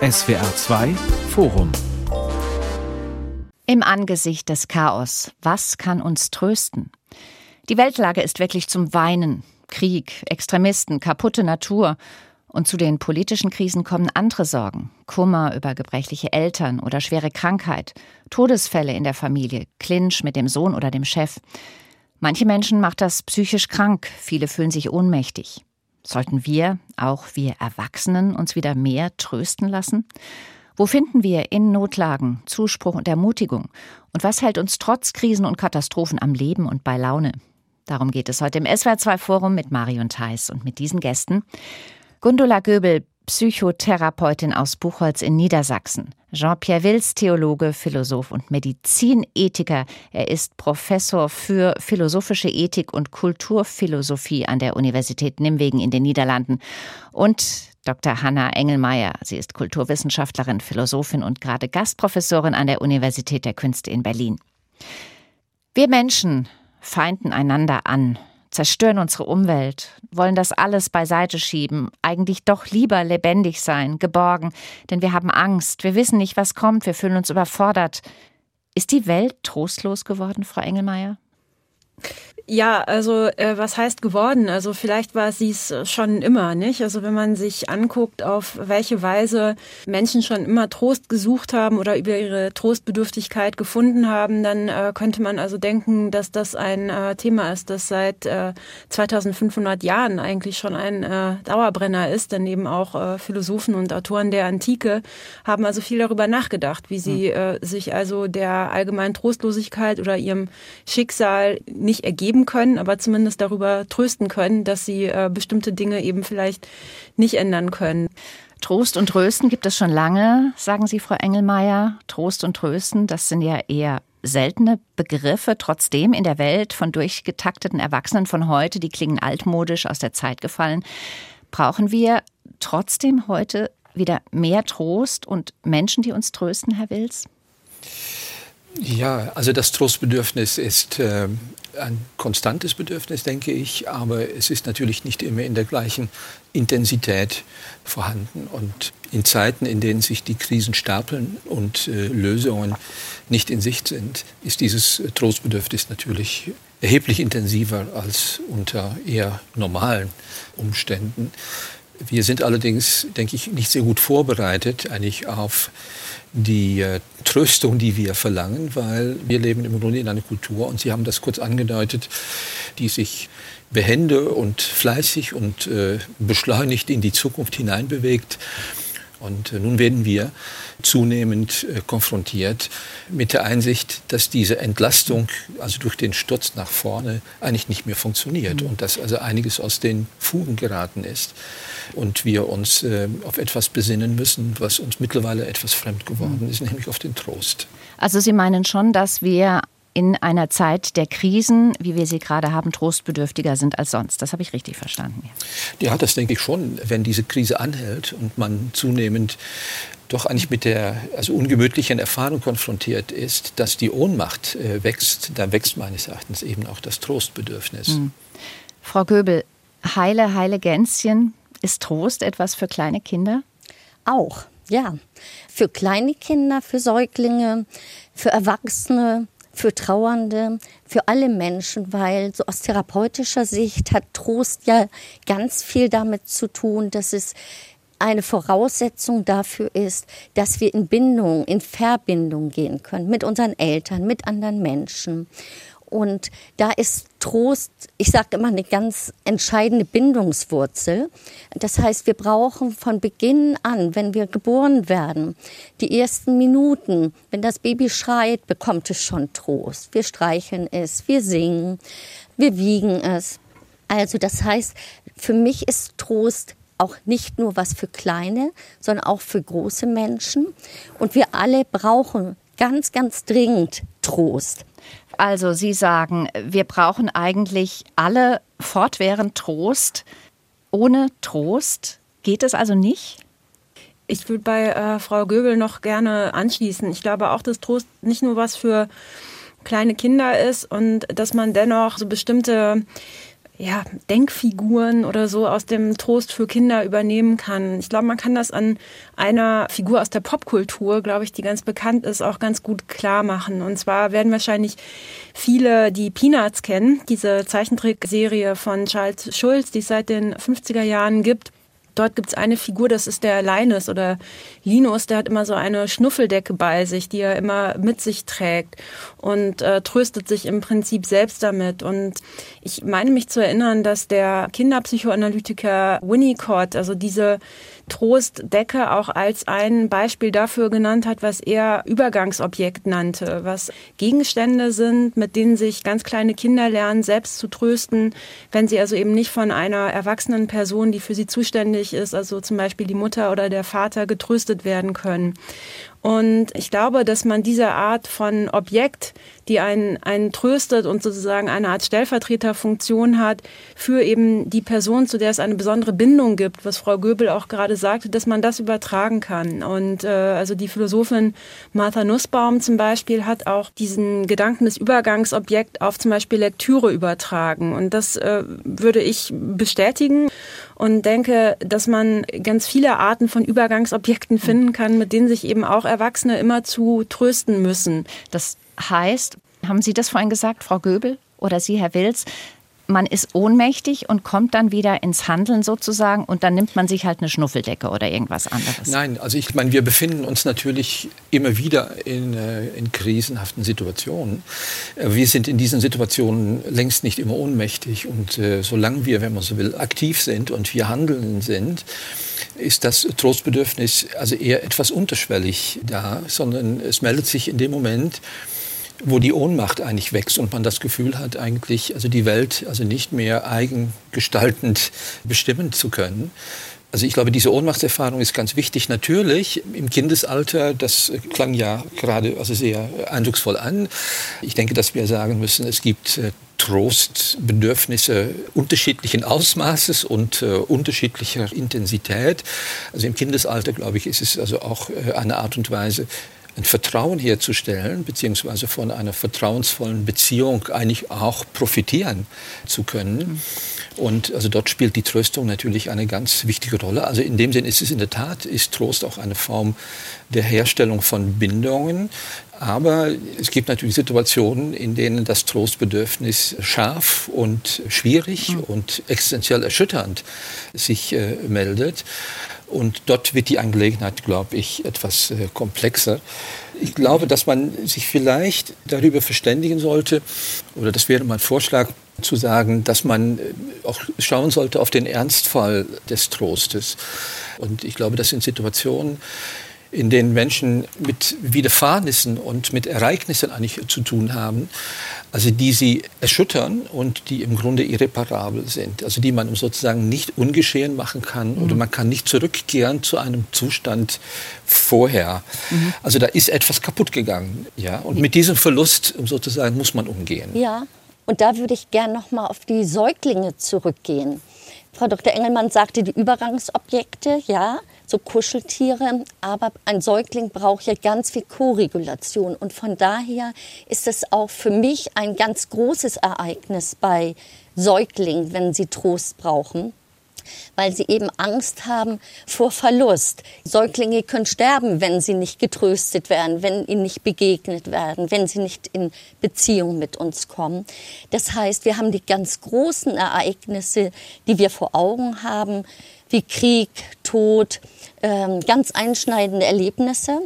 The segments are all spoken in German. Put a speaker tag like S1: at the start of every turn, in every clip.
S1: SWR 2 Forum
S2: Im Angesicht des Chaos, was kann uns trösten? Die Weltlage ist wirklich zum Weinen. Krieg, Extremisten, kaputte Natur. Und zu den politischen Krisen kommen andere Sorgen. Kummer über gebrechliche Eltern oder schwere Krankheit, Todesfälle in der Familie, Clinch mit dem Sohn oder dem Chef. Manche Menschen macht das psychisch krank, viele fühlen sich ohnmächtig. Sollten wir, auch wir Erwachsenen, uns wieder mehr trösten lassen? Wo finden wir in Notlagen Zuspruch und Ermutigung? Und was hält uns trotz Krisen und Katastrophen am Leben und bei Laune? Darum geht es heute im SWR2 Forum mit Marion Theis und mit diesen Gästen. Gundula Göbel, Psychotherapeutin aus Buchholz in Niedersachsen. Jean-Pierre Wills, Theologe, Philosoph und Medizinethiker. Er ist Professor für philosophische Ethik und Kulturphilosophie an der Universität Nimwegen in den Niederlanden. Und Dr. Hanna Engelmeier. Sie ist Kulturwissenschaftlerin, Philosophin und gerade Gastprofessorin an der Universität der Künste in Berlin. Wir Menschen feinden einander an, zerstören unsere Umwelt, wollen das alles beiseite schieben, eigentlich doch lieber lebendig sein, geborgen, denn wir haben Angst, wir wissen nicht, was kommt, wir fühlen uns überfordert. Ist die Welt trostlos geworden, Frau Engelmeier?
S3: Ja, also äh, was heißt geworden? Also vielleicht war sie es schon immer, nicht? Also wenn man sich anguckt, auf welche Weise Menschen schon immer Trost gesucht haben oder über ihre Trostbedürftigkeit gefunden haben, dann äh, könnte man also denken, dass das ein äh, Thema ist, das seit äh, 2500 Jahren eigentlich schon ein äh, Dauerbrenner ist. Denn eben auch äh, Philosophen und Autoren der Antike haben also viel darüber nachgedacht, wie sie hm. äh, sich also der allgemeinen Trostlosigkeit oder ihrem Schicksal nicht ergeben geben können, aber zumindest darüber trösten können, dass sie äh, bestimmte Dinge eben vielleicht nicht ändern können.
S2: Trost und Trösten gibt es schon lange, sagen Sie, Frau Engelmeier. Trost und Trösten, das sind ja eher seltene Begriffe. Trotzdem in der Welt von durchgetakteten Erwachsenen von heute, die klingen altmodisch aus der Zeit gefallen, brauchen wir trotzdem heute wieder mehr Trost und Menschen, die uns trösten, Herr Wils?
S4: Ja, also das Trostbedürfnis ist äh, ein konstantes Bedürfnis, denke ich, aber es ist natürlich nicht immer in der gleichen Intensität vorhanden. Und in Zeiten, in denen sich die Krisen stapeln und äh, Lösungen nicht in Sicht sind, ist dieses Trostbedürfnis natürlich erheblich intensiver als unter eher normalen Umständen. Wir sind allerdings, denke ich, nicht sehr gut vorbereitet eigentlich auf die äh, Tröstung, die wir verlangen, weil wir leben im Grunde in einer Kultur, und Sie haben das kurz angedeutet, die sich behende und fleißig und äh, beschleunigt in die Zukunft hineinbewegt. Und äh, nun werden wir zunehmend äh, konfrontiert mit der Einsicht, dass diese Entlastung, also durch den Sturz nach vorne, eigentlich nicht mehr funktioniert mhm. und dass also einiges aus den Fugen geraten ist und wir uns äh, auf etwas besinnen müssen, was uns mittlerweile etwas fremd geworden mhm. ist, nämlich auf den Trost.
S2: Also Sie meinen schon, dass wir in einer Zeit der Krisen, wie wir sie gerade haben, trostbedürftiger sind als sonst. Das habe ich richtig verstanden.
S4: Ja, das denke ich schon. Wenn diese Krise anhält und man zunehmend doch eigentlich mit der also ungemütlichen Erfahrung konfrontiert ist, dass die Ohnmacht äh, wächst, dann wächst meines Erachtens eben auch das Trostbedürfnis. Mhm.
S2: Frau Göbel, heile, heile Gänschen, ist Trost etwas für kleine Kinder?
S5: Auch, ja. Für kleine Kinder, für Säuglinge, für Erwachsene, für Trauernde, für alle Menschen, weil so aus therapeutischer Sicht hat Trost ja ganz viel damit zu tun, dass es eine Voraussetzung dafür ist, dass wir in Bindung, in Verbindung gehen können mit unseren Eltern, mit anderen Menschen. Und da ist Trost, ich sage immer, eine ganz entscheidende Bindungswurzel. Das heißt, wir brauchen von Beginn an, wenn wir geboren werden, die ersten Minuten, wenn das Baby schreit, bekommt es schon Trost. Wir streicheln es, wir singen, wir wiegen es. Also das heißt, für mich ist Trost auch nicht nur was für kleine, sondern auch für große Menschen. Und wir alle brauchen ganz, ganz dringend Trost.
S2: Also Sie sagen, wir brauchen eigentlich alle fortwährend Trost. Ohne Trost geht es also nicht?
S3: Ich würde bei äh, Frau Göbel noch gerne anschließen. Ich glaube auch, dass Trost nicht nur was für kleine Kinder ist und dass man dennoch so bestimmte ja, Denkfiguren oder so aus dem Trost für Kinder übernehmen kann. Ich glaube, man kann das an einer Figur aus der Popkultur, glaube ich, die ganz bekannt ist, auch ganz gut klar machen. Und zwar werden wahrscheinlich viele die Peanuts kennen, diese Zeichentrickserie von Charles Schulz, die es seit den 50er Jahren gibt. Dort gibt es eine Figur, das ist der Linus oder Linus, der hat immer so eine Schnuffeldecke bei sich, die er immer mit sich trägt und äh, tröstet sich im Prinzip selbst damit. Und ich meine mich zu erinnern, dass der Kinderpsychoanalytiker Winnicott, also diese Trostdecke auch als ein Beispiel dafür genannt hat, was er Übergangsobjekt nannte, was Gegenstände sind, mit denen sich ganz kleine Kinder lernen, selbst zu trösten, wenn sie also eben nicht von einer erwachsenen Person, die für sie zuständig ist, also zum Beispiel die Mutter oder der Vater, getröstet werden können. Und ich glaube, dass man diese Art von Objekt, die einen, einen tröstet und sozusagen eine Art Stellvertreterfunktion hat für eben die Person, zu der es eine besondere Bindung gibt, was Frau Göbel auch gerade sagte, dass man das übertragen kann. Und äh, also die Philosophin Martha Nussbaum zum Beispiel hat auch diesen Gedanken des Übergangsobjekt auf zum Beispiel Lektüre übertragen. Und das äh, würde ich bestätigen und denke, dass man ganz viele Arten von Übergangsobjekten finden kann, mit denen sich eben auch Erwachsene immer zu trösten müssen.
S2: Das heißt, haben Sie das vorhin gesagt, Frau Göbel oder Sie, Herr Wils, man ist ohnmächtig und kommt dann wieder ins Handeln sozusagen und dann nimmt man sich halt eine Schnuffeldecke oder irgendwas anderes.
S4: Nein, also ich meine, wir befinden uns natürlich immer wieder in, äh, in krisenhaften Situationen. Äh, wir sind in diesen Situationen längst nicht immer ohnmächtig und äh, solange wir, wenn man so will, aktiv sind und wir handeln sind, ist das Trostbedürfnis also eher etwas unterschwellig da, sondern es meldet sich in dem Moment, wo die Ohnmacht eigentlich wächst und man das Gefühl hat, eigentlich also die Welt also nicht mehr eigengestaltend bestimmen zu können. Also ich glaube, diese Ohnmachtserfahrung ist ganz wichtig. Natürlich im Kindesalter, das klang ja gerade also sehr eindrucksvoll an. Ich denke, dass wir sagen müssen, es gibt äh, Trostbedürfnisse unterschiedlichen Ausmaßes und äh, unterschiedlicher Intensität. Also im Kindesalter, glaube ich, ist es also auch äh, eine Art und Weise, ein Vertrauen herzustellen, beziehungsweise von einer vertrauensvollen Beziehung eigentlich auch profitieren zu können. Und also dort spielt die Tröstung natürlich eine ganz wichtige Rolle. Also in dem Sinn ist es in der Tat, ist Trost auch eine Form der Herstellung von Bindungen. Aber es gibt natürlich Situationen, in denen das Trostbedürfnis scharf und schwierig mhm. und existenziell erschütternd sich äh, meldet. Und dort wird die Angelegenheit, glaube ich, etwas äh, komplexer. Ich glaube, dass man sich vielleicht darüber verständigen sollte, oder das wäre mein Vorschlag, zu sagen, dass man äh, auch schauen sollte auf den Ernstfall des Trostes. Und ich glaube, das sind Situationen, in denen Menschen mit Widerfahrnissen und mit Ereignissen eigentlich zu tun haben, also die sie erschüttern und die im Grunde irreparabel sind, also die man sozusagen nicht ungeschehen machen kann mhm. oder man kann nicht zurückkehren zu einem Zustand vorher. Mhm. Also da ist etwas kaputt gegangen, ja, und mit diesem Verlust sozusagen muss man umgehen.
S5: Ja, und da würde ich gern noch mal auf die Säuglinge zurückgehen. Frau Dr. Engelmann sagte die Übergangsobjekte, ja, so Kuscheltiere. Aber ein Säugling braucht ja ganz viel Koregulation. Und von daher ist es auch für mich ein ganz großes Ereignis bei Säuglingen, wenn sie Trost brauchen weil sie eben Angst haben vor Verlust. Säuglinge können sterben, wenn sie nicht getröstet werden, wenn ihnen nicht begegnet werden, wenn sie nicht in Beziehung mit uns kommen. Das heißt, wir haben die ganz großen Ereignisse, die wir vor Augen haben, wie Krieg, Tod, ähm, ganz einschneidende Erlebnisse.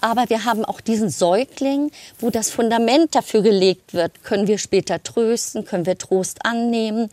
S5: Aber wir haben auch diesen Säugling, wo das Fundament dafür gelegt wird, können wir später trösten, können wir Trost annehmen.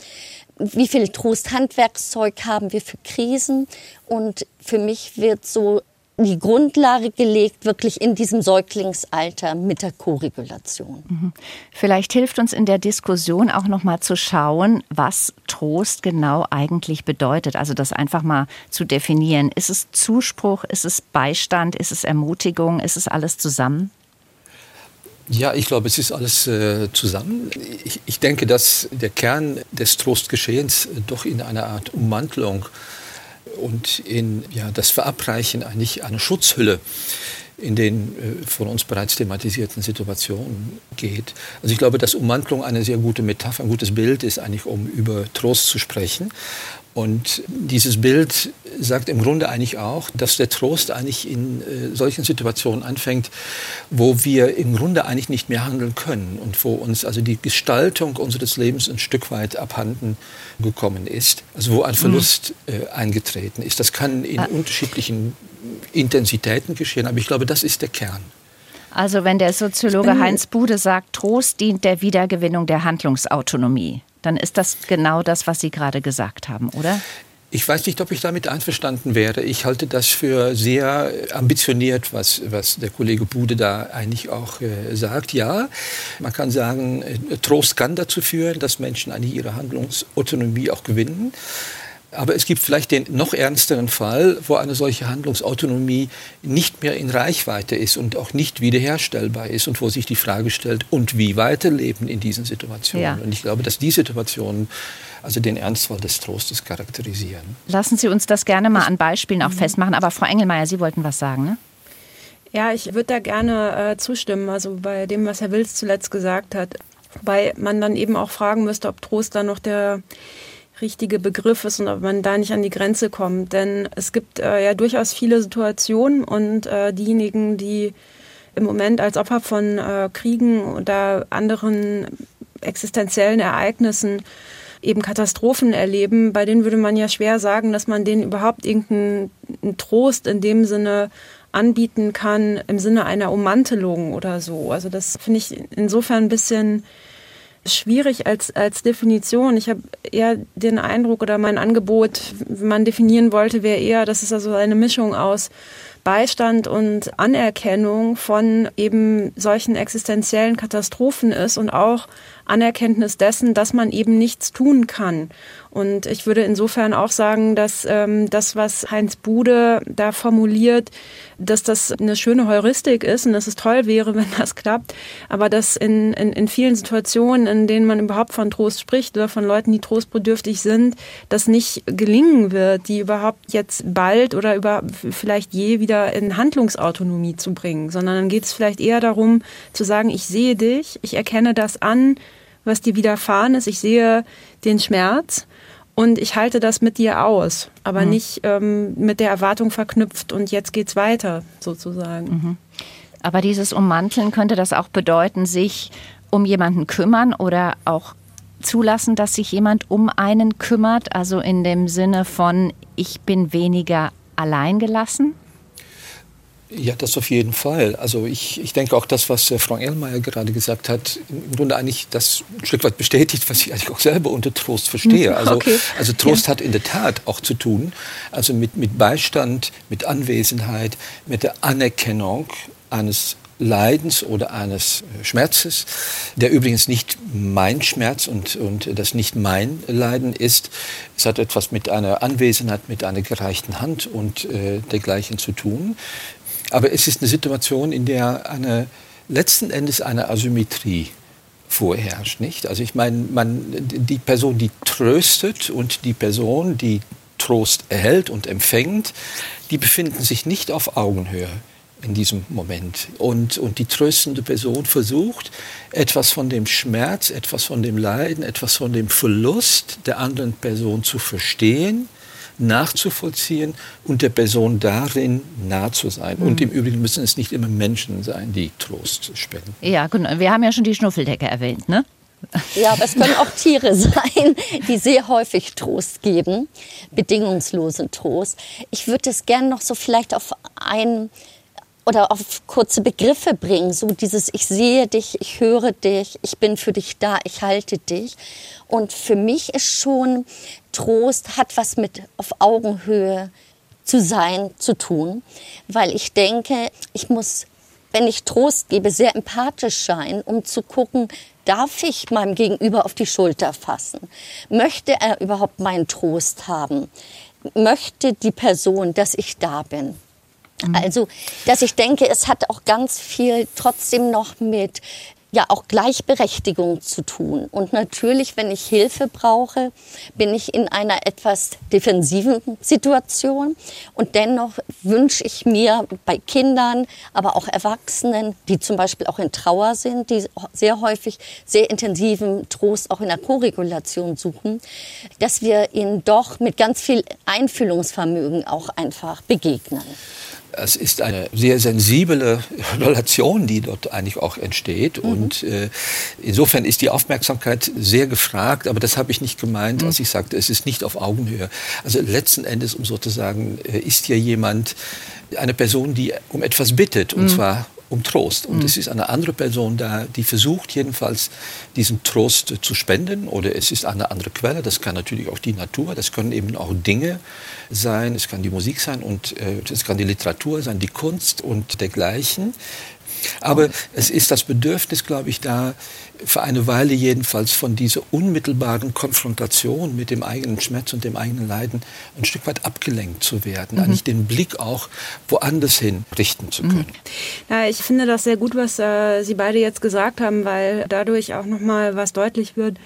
S5: Wie viel Trosthandwerkszeug haben wir für Krisen? Und für mich wird so die Grundlage gelegt, wirklich in diesem Säuglingsalter mit der Koregulation. Mhm.
S2: Vielleicht hilft uns in der Diskussion auch noch mal zu schauen, was Trost genau eigentlich bedeutet. Also das einfach mal zu definieren. Ist es Zuspruch? Ist es Beistand? Ist es Ermutigung? Ist es alles zusammen?
S4: Ja, ich glaube, es ist alles äh, zusammen. Ich, ich, denke, dass der Kern des Trostgeschehens doch in einer Art Ummantelung und in ja, das Verabreichen eigentlich eine Schutzhülle in den äh, von uns bereits thematisierten Situationen geht. Also ich glaube, dass Ummantelung eine sehr gute Metapher, ein gutes Bild ist, eigentlich um über Trost zu sprechen. Und dieses Bild sagt im Grunde eigentlich auch, dass der Trost eigentlich in äh, solchen Situationen anfängt, wo wir im Grunde eigentlich nicht mehr handeln können und wo uns also die Gestaltung unseres Lebens ein Stück weit abhanden gekommen ist, also wo ein mhm. Verlust äh, eingetreten ist. Das kann in ah. unterschiedlichen Intensitäten geschehen, aber ich glaube, das ist der Kern.
S2: Also wenn der Soziologe Heinz Bude sagt, Trost dient der Wiedergewinnung der Handlungsautonomie, dann ist das genau das, was Sie gerade gesagt haben, oder?
S4: Ich weiß nicht, ob ich damit einverstanden wäre. Ich halte das für sehr ambitioniert, was, was der Kollege Bude da eigentlich auch äh, sagt. Ja, man kann sagen, äh, Trost kann dazu führen, dass Menschen eigentlich ihre Handlungsautonomie auch gewinnen. Aber es gibt vielleicht den noch ernsteren Fall, wo eine solche Handlungsautonomie nicht mehr in Reichweite ist und auch nicht wiederherstellbar ist und wo sich die Frage stellt, und wie weiterleben in diesen Situationen. Ja. Und ich glaube, dass die Situationen also den Ernstfall des Trostes charakterisieren.
S2: Lassen Sie uns das gerne mal an Beispielen auch mhm. festmachen. Aber Frau Engelmeier, Sie wollten was sagen, ne?
S3: Ja, ich würde da gerne äh, zustimmen, also bei dem, was Herr Wills zuletzt gesagt hat. Wobei man dann eben auch fragen müsste, ob Trost dann noch der richtige Begriff ist und ob man da nicht an die Grenze kommt. Denn es gibt äh, ja durchaus viele Situationen und äh, diejenigen, die im Moment als Opfer von äh, Kriegen oder anderen existenziellen Ereignissen eben Katastrophen erleben, bei denen würde man ja schwer sagen, dass man denen überhaupt irgendeinen Trost in dem Sinne anbieten kann, im Sinne einer Ummantelung oder so. Also das finde ich insofern ein bisschen schwierig als, als Definition. Ich habe eher den Eindruck oder mein Angebot, wenn man definieren wollte, wäre eher, dass es also eine Mischung aus Beistand und Anerkennung von eben solchen existenziellen Katastrophen ist und auch Anerkenntnis dessen, dass man eben nichts tun kann. Und ich würde insofern auch sagen, dass ähm, das, was Heinz Bude da formuliert, dass das eine schöne Heuristik ist und dass es toll wäre, wenn das klappt, aber dass in, in, in vielen Situationen, in denen man überhaupt von Trost spricht oder von Leuten, die trostbedürftig sind, das nicht gelingen wird, die überhaupt jetzt bald oder über vielleicht je wieder in Handlungsautonomie zu bringen, sondern dann geht es vielleicht eher darum zu sagen, ich sehe dich, ich erkenne das an, was dir widerfahren ist, ich sehe den Schmerz und ich halte das mit dir aus, aber mhm. nicht ähm, mit der Erwartung verknüpft und jetzt geht's weiter sozusagen. Mhm.
S2: Aber dieses Ummanteln könnte das auch bedeuten, sich um jemanden kümmern oder auch zulassen, dass sich jemand um einen kümmert, also in dem Sinne von ich bin weniger alleingelassen?
S4: Ja, das auf jeden Fall. Also ich, ich denke auch das, was äh, Frau Erlmeier gerade gesagt hat, im Grunde eigentlich das ein Stück weit bestätigt, was ich eigentlich auch selber unter Trost verstehe. Also, okay. also Trost ja. hat in der Tat auch zu tun, also mit, mit Beistand, mit Anwesenheit, mit der Anerkennung eines Leidens oder eines äh, Schmerzes, der übrigens nicht mein Schmerz und, und das nicht mein Leiden ist. Es hat etwas mit einer Anwesenheit, mit einer gereichten Hand und äh, dergleichen zu tun. Aber es ist eine Situation, in der eine, letzten Endes eine Asymmetrie vorherrscht. Nicht? Also ich meine, man, die Person, die tröstet und die Person, die Trost erhält und empfängt, die befinden sich nicht auf Augenhöhe in diesem Moment. Und, und die tröstende Person versucht, etwas von dem Schmerz, etwas von dem Leiden, etwas von dem Verlust der anderen Person zu verstehen nachzuvollziehen und der Person darin nah zu sein. Mhm. Und im Übrigen müssen es nicht immer Menschen sein, die Trost spenden.
S2: Ja, genau. Wir haben ja schon die Schnuffeldecke erwähnt, ne?
S5: Ja, aber es können auch Tiere sein, die sehr häufig Trost geben, bedingungslosen Trost. Ich würde es gerne noch so vielleicht auf ein oder auf kurze Begriffe bringen, so dieses ich sehe dich, ich höre dich, ich bin für dich da, ich halte dich. Und für mich ist schon Trost hat was mit auf Augenhöhe zu sein zu tun, weil ich denke, ich muss wenn ich Trost gebe, sehr empathisch sein, um zu gucken, darf ich meinem Gegenüber auf die Schulter fassen? Möchte er überhaupt meinen Trost haben? Möchte die Person, dass ich da bin? Mhm. Also, dass ich denke, es hat auch ganz viel trotzdem noch mit ja auch Gleichberechtigung zu tun. Und natürlich, wenn ich Hilfe brauche, bin ich in einer etwas defensiven Situation. Und dennoch wünsche ich mir bei Kindern, aber auch Erwachsenen, die zum Beispiel auch in Trauer sind, die sehr häufig sehr intensiven Trost auch in der Koregulation suchen, dass wir ihnen doch mit ganz viel Einfühlungsvermögen auch einfach begegnen.
S4: Es ist eine sehr sensible Relation, die dort eigentlich auch entsteht. Mhm. Und äh, insofern ist die Aufmerksamkeit sehr gefragt. Aber das habe ich nicht gemeint, mhm. als ich sagte, es ist nicht auf Augenhöhe. Also letzten Endes, um sozusagen, äh, ist hier jemand, eine Person, die um etwas bittet. Und mhm. zwar um Trost. Und mhm. es ist eine andere Person da, die versucht jedenfalls diesen Trost zu spenden oder es ist eine andere Quelle. Das kann natürlich auch die Natur, das können eben auch Dinge sein, es kann die Musik sein und äh, es kann die Literatur sein, die Kunst und dergleichen. Aber es ist das Bedürfnis, glaube ich, da für eine Weile jedenfalls von dieser unmittelbaren Konfrontation mit dem eigenen Schmerz und dem eigenen Leiden ein Stück weit abgelenkt zu werden, mhm. eigentlich den Blick auch woanders hin richten zu können.
S3: Mhm. Ja, ich finde das sehr gut, was äh, Sie beide jetzt gesagt haben, weil dadurch auch noch mal was deutlich wird,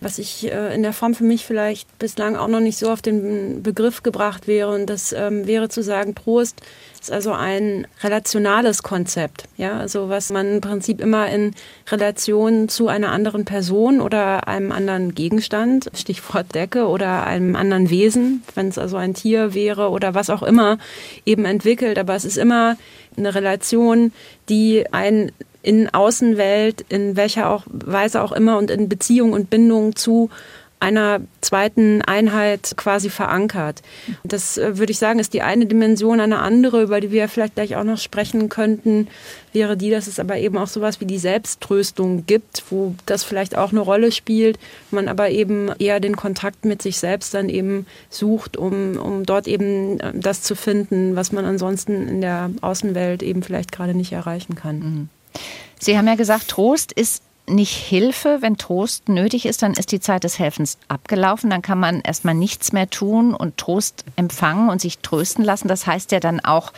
S3: was ich äh, in der Form für mich vielleicht bislang auch noch nicht so auf den Begriff gebracht wäre. Und das ähm, wäre zu sagen, Prost ist also ein relationales Konzept. Ja, also was man im Prinzip immer in Relation zu einer anderen Person oder einem anderen Gegenstand, Stichwort Decke oder einem anderen Wesen, wenn es also ein Tier wäre oder was auch immer, eben entwickelt. Aber es ist immer eine Relation, die ein in Außenwelt, in welcher auch Weise auch immer und in Beziehung und Bindung zu einer zweiten Einheit quasi verankert. Das äh, würde ich sagen, ist die eine Dimension. Eine andere, über die wir vielleicht gleich auch noch sprechen könnten, wäre die, dass es aber eben auch sowas wie die Selbsttröstung gibt, wo das vielleicht auch eine Rolle spielt, man aber eben eher den Kontakt mit sich selbst dann eben sucht, um, um dort eben äh, das zu finden, was man ansonsten in der Außenwelt eben vielleicht gerade nicht erreichen kann. Mhm.
S2: Sie haben ja gesagt, Trost ist nicht Hilfe. Wenn Trost nötig ist, dann ist die Zeit des Helfens abgelaufen. Dann kann man erstmal nichts mehr tun und Trost empfangen und sich trösten lassen. Das heißt ja dann auch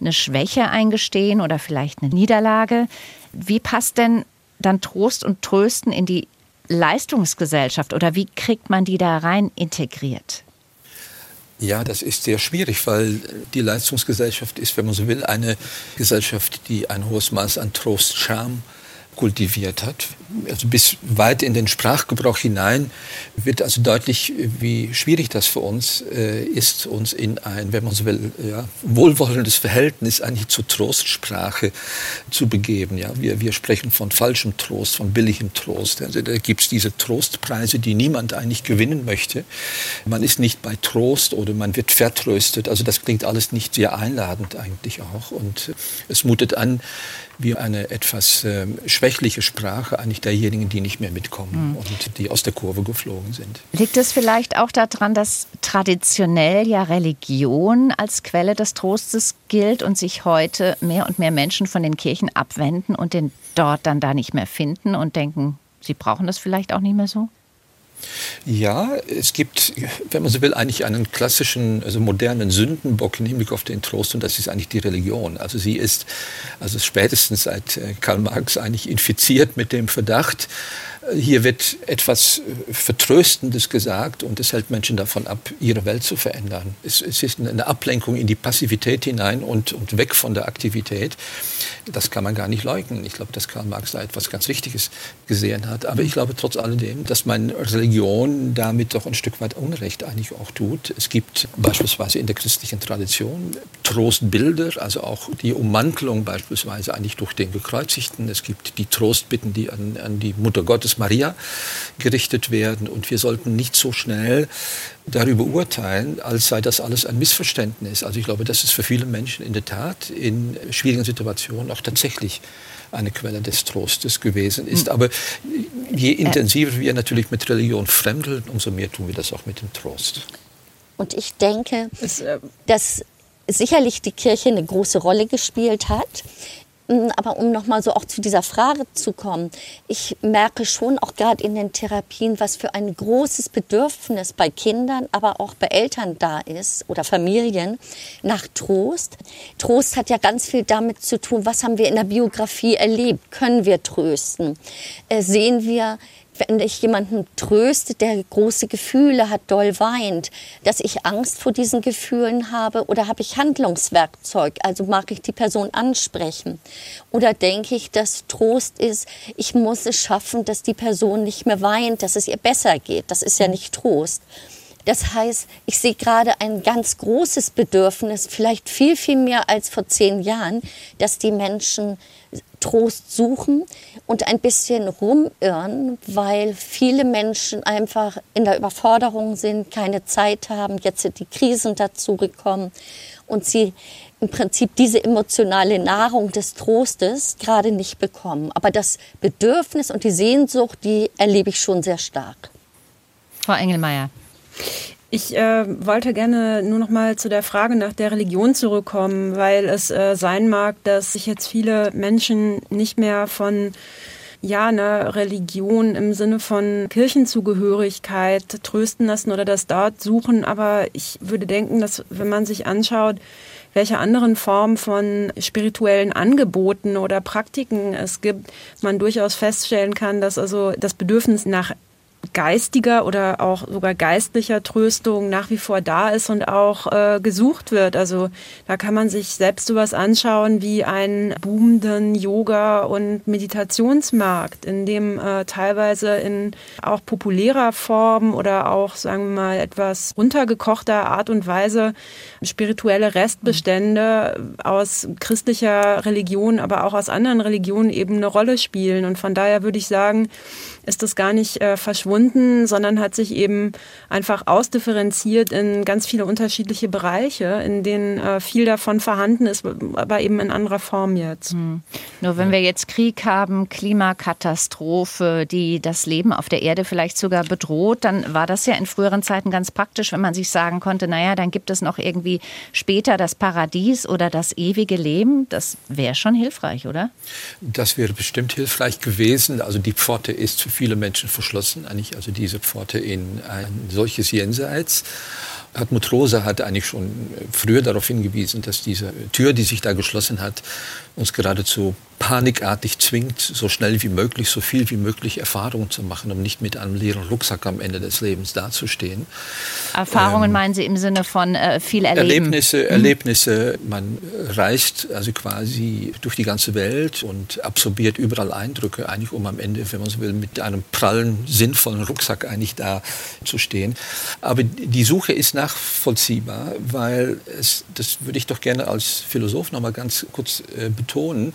S2: eine Schwäche eingestehen oder vielleicht eine Niederlage. Wie passt denn dann Trost und Trösten in die Leistungsgesellschaft oder wie kriegt man die da rein integriert?
S4: Ja, das ist sehr schwierig, weil die Leistungsgesellschaft ist, wenn man so will, eine Gesellschaft, die ein hohes Maß an Trost, Scham kultiviert hat. Also bis weit in den Sprachgebrauch hinein wird also deutlich, wie schwierig das für uns äh, ist, uns in ein, wenn man so will, ja, wohlwollendes Verhältnis eigentlich zur Trostsprache zu begeben. Ja, wir, wir sprechen von falschem Trost, von billigem Trost. Also da gibt es diese Trostpreise, die niemand eigentlich gewinnen möchte. Man ist nicht bei Trost oder man wird vertröstet. Also das klingt alles nicht sehr einladend eigentlich auch. Und es mutet an, wie eine etwas äh, schwächliche Sprache eigentlich derjenigen, die nicht mehr mitkommen mhm. und die aus der Kurve geflogen sind.
S2: Liegt es vielleicht auch daran, dass traditionell ja Religion als Quelle des Trostes gilt und sich heute mehr und mehr Menschen von den Kirchen abwenden und den dort dann da nicht mehr finden und denken, sie brauchen das vielleicht auch nicht mehr so?
S4: Ja, es gibt, wenn man so will, eigentlich einen klassischen, also modernen Sündenbock im Hinblick auf den Trost und das ist eigentlich die Religion. Also sie ist, also spätestens seit äh, Karl Marx eigentlich infiziert mit dem Verdacht, hier wird etwas äh, Vertröstendes gesagt und es hält Menschen davon ab, ihre Welt zu verändern. Es, es ist eine Ablenkung in die Passivität hinein und, und, weg von der Aktivität. Das kann man gar nicht leugnen. Ich glaube, dass Karl Marx da etwas ganz Wichtiges gesehen hat. Aber ich glaube trotz alledem, dass man Religion damit doch ein Stück weit Unrecht eigentlich auch tut. Es gibt beispielsweise in der christlichen Tradition Trostbilder, also auch die Ummantelung beispielsweise eigentlich durch den Gekreuzigten. Es gibt die Trostbitten, die an, an die Mutter Gottes Maria gerichtet werden. Und wir sollten nicht so schnell darüber urteilen, als sei das alles ein Missverständnis. Also ich glaube, dass es für viele Menschen in der Tat in schwierigen Situationen auch tatsächlich eine Quelle des Trostes gewesen ist. Aber je intensiver wir natürlich mit Religion fremdeln, umso mehr tun wir das auch mit dem Trost.
S5: Und ich denke, dass sicherlich die Kirche eine große Rolle gespielt hat aber um nochmal so auch zu dieser Frage zu kommen, ich merke schon auch gerade in den Therapien, was für ein großes Bedürfnis bei Kindern, aber auch bei Eltern da ist oder Familien nach Trost. Trost hat ja ganz viel damit zu tun, was haben wir in der Biografie erlebt? Können wir trösten? Äh, sehen wir wenn ich jemanden tröste, der große Gefühle hat, doll weint, dass ich Angst vor diesen Gefühlen habe oder habe ich Handlungswerkzeug, also mag ich die Person ansprechen oder denke ich, dass Trost ist, ich muss es schaffen, dass die Person nicht mehr weint, dass es ihr besser geht. Das ist ja nicht Trost. Das heißt, ich sehe gerade ein ganz großes Bedürfnis, vielleicht viel, viel mehr als vor zehn Jahren, dass die Menschen Trost suchen und ein bisschen rumirren, weil viele Menschen einfach in der Überforderung sind, keine Zeit haben. Jetzt sind die Krisen dazugekommen und sie im Prinzip diese emotionale Nahrung des Trostes gerade nicht bekommen. Aber das Bedürfnis und die Sehnsucht, die erlebe ich schon sehr stark.
S2: Frau Engelmeier.
S3: Ich äh, wollte gerne nur noch mal zu der Frage nach der Religion zurückkommen, weil es äh, sein mag, dass sich jetzt viele Menschen nicht mehr von ja, einer Religion im Sinne von Kirchenzugehörigkeit trösten lassen oder das dort suchen. Aber ich würde denken, dass wenn man sich anschaut, welche anderen Formen von spirituellen Angeboten oder Praktiken es gibt, man durchaus feststellen kann, dass also das Bedürfnis nach geistiger oder auch sogar geistlicher Tröstung nach wie vor da ist und auch äh, gesucht wird. Also da kann man sich selbst sowas anschauen wie einen boomenden Yoga- und Meditationsmarkt, in dem äh, teilweise in auch populärer Form oder auch, sagen wir mal, etwas runtergekochter Art und Weise spirituelle Restbestände aus christlicher Religion, aber auch aus anderen Religionen eben eine Rolle spielen. Und von daher würde ich sagen, ist das gar nicht äh, verschwunden, sondern hat sich eben einfach ausdifferenziert in ganz viele unterschiedliche Bereiche, in denen äh, viel davon vorhanden ist, aber eben in anderer Form jetzt. Hm.
S2: Nur wenn wir jetzt Krieg haben, Klimakatastrophe, die das Leben auf der Erde vielleicht sogar bedroht, dann war das ja in früheren Zeiten ganz praktisch, wenn man sich sagen konnte, naja, dann gibt es noch irgendwie später das Paradies oder das ewige Leben. Das wäre schon hilfreich, oder?
S4: Das wäre bestimmt hilfreich gewesen. Also die Pforte ist viele Menschen verschlossen, eigentlich also diese Pforte in ein solches Jenseits. Hartmut Rosa hat eigentlich schon früher darauf hingewiesen, dass diese Tür, die sich da geschlossen hat, uns geradezu panikartig zwingt, so schnell wie möglich, so viel wie möglich Erfahrungen zu machen, um nicht mit einem leeren Rucksack am Ende des Lebens dazustehen.
S2: Erfahrungen ähm, meinen Sie im Sinne von äh, viel
S4: erleben? Erlebnisse, mhm. Erlebnisse. Man reist also quasi durch die ganze Welt und absorbiert überall Eindrücke, eigentlich um am Ende, wenn man so will, mit einem prallen, sinnvollen Rucksack eigentlich da zu stehen. Aber die Suche ist nachvollziehbar, weil es, das würde ich doch gerne als Philosoph noch mal ganz kurz äh, betonen.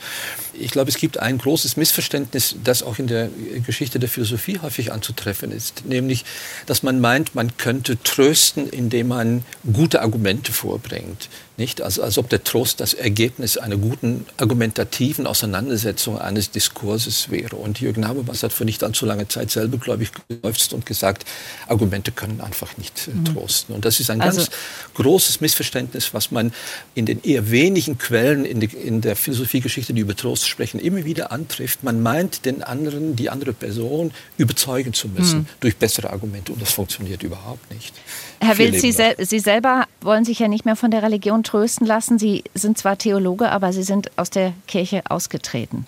S4: Ich glaube, es gibt ein großes Missverständnis, das auch in der Geschichte der Philosophie häufig anzutreffen ist, nämlich, dass man meint, man könnte trösten, indem man gute Argumente vorbringt. Nicht? Also, als ob der Trost das Ergebnis einer guten argumentativen Auseinandersetzung eines Diskurses wäre. Und Jürgen Habermas hat vor nicht allzu langer Zeit selber, glaube ich, geläuft und gesagt, Argumente können einfach nicht äh, mhm. trosten. Und das ist ein also, ganz großes Missverständnis, was man in den eher wenigen Quellen in, die, in der Philosophiegeschichte, die über Trost sprechen, immer wieder antrifft. Man meint, den anderen, die andere Person überzeugen zu müssen mhm. durch bessere Argumente. Und das funktioniert überhaupt nicht.
S2: Herr Wild, Sie, sel Sie selber wollen sich ja nicht mehr von der Religion trösten lassen. Sie sind zwar Theologe, aber Sie sind aus der Kirche ausgetreten.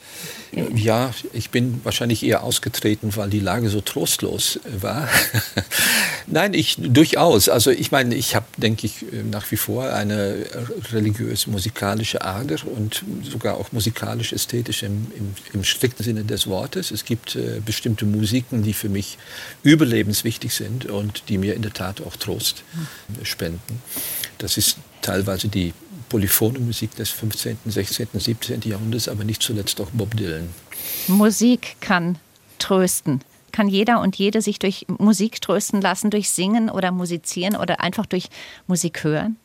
S4: Ja, ich bin wahrscheinlich eher ausgetreten, weil die Lage so trostlos war. Nein, ich durchaus. Also ich meine, ich habe, denke ich, nach wie vor eine religiös-musikalische Ader und sogar auch musikalisch-ästhetisch im, im, im, strikten Sinne des Wortes. Es gibt äh, bestimmte Musiken, die für mich überlebenswichtig sind und die mir in der Tat auch Trost spenden. Das ist teilweise die polyphone Musik des 15., 16., 17. Jahrhunderts, aber nicht zuletzt auch Bob Dylan.
S2: Musik kann trösten. Kann jeder und jede sich durch Musik trösten lassen, durch Singen oder Musizieren oder einfach durch Musik hören?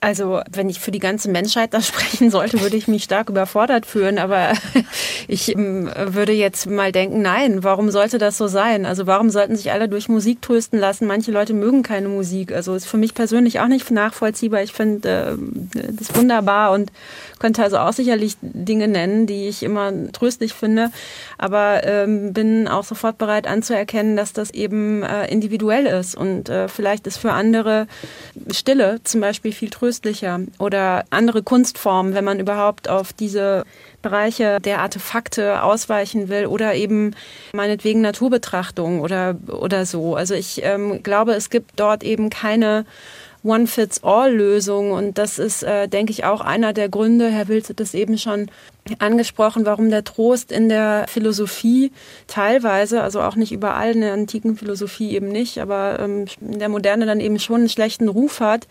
S3: Also, wenn ich für die ganze Menschheit da sprechen sollte, würde ich mich stark überfordert fühlen. Aber ich ähm, würde jetzt mal denken, nein, warum sollte das so sein? Also, warum sollten sich alle durch Musik trösten lassen? Manche Leute mögen keine Musik. Also, ist für mich persönlich auch nicht nachvollziehbar. Ich finde äh, das wunderbar und könnte also auch sicherlich Dinge nennen, die ich immer tröstlich finde. Aber ähm, bin auch sofort bereit anzuerkennen, dass das eben äh, individuell ist. Und äh, vielleicht ist für andere Stille zum Beispiel viel tröstlicher tröstlicher oder andere Kunstformen, wenn man überhaupt auf diese Bereiche der Artefakte ausweichen will oder eben meinetwegen Naturbetrachtung oder, oder so. Also ich ähm, glaube, es gibt dort eben keine One-Fits-All-Lösung. Und das ist, äh, denke ich, auch einer der Gründe, Herr Wilz hat es eben schon angesprochen, warum der Trost in der Philosophie teilweise, also auch nicht überall in der antiken Philosophie eben nicht, aber ähm, in der Moderne dann eben schon einen schlechten Ruf hat,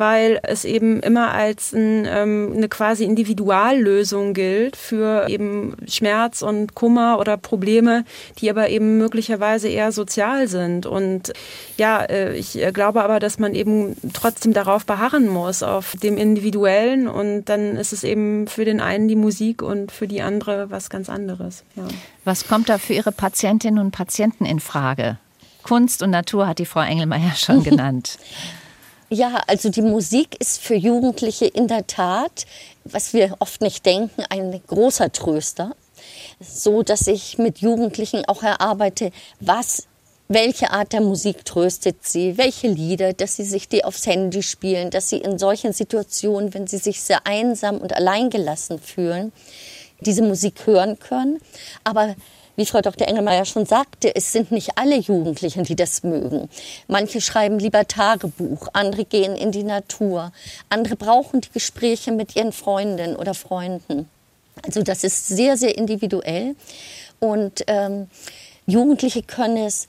S3: weil es eben immer als ein, ähm, eine quasi Individuallösung gilt für eben Schmerz und Kummer oder Probleme, die aber eben möglicherweise eher sozial sind. Und ja, äh, ich glaube aber, dass man eben trotzdem darauf beharren muss, auf dem Individuellen und dann ist es eben für den einen die Musik und für die andere was ganz anderes. Ja.
S2: Was kommt da für Ihre Patientinnen und Patienten in Frage? Kunst und Natur hat die Frau Engelmeier schon genannt.
S5: Ja, also die Musik ist für Jugendliche in der Tat, was wir oft nicht denken, ein großer Tröster. So dass ich mit Jugendlichen auch erarbeite, was welche Art der Musik tröstet sie, welche Lieder, dass sie sich die aufs Handy spielen, dass sie in solchen Situationen, wenn sie sich sehr einsam und alleingelassen fühlen, diese Musik hören können. Aber wie Frau Dr. Engelmeier schon sagte, es sind nicht alle Jugendlichen, die das mögen. Manche schreiben lieber Tagebuch, andere gehen in die Natur, andere brauchen die Gespräche mit ihren Freundinnen oder Freunden. Also das ist sehr, sehr individuell. Und ähm, Jugendliche können es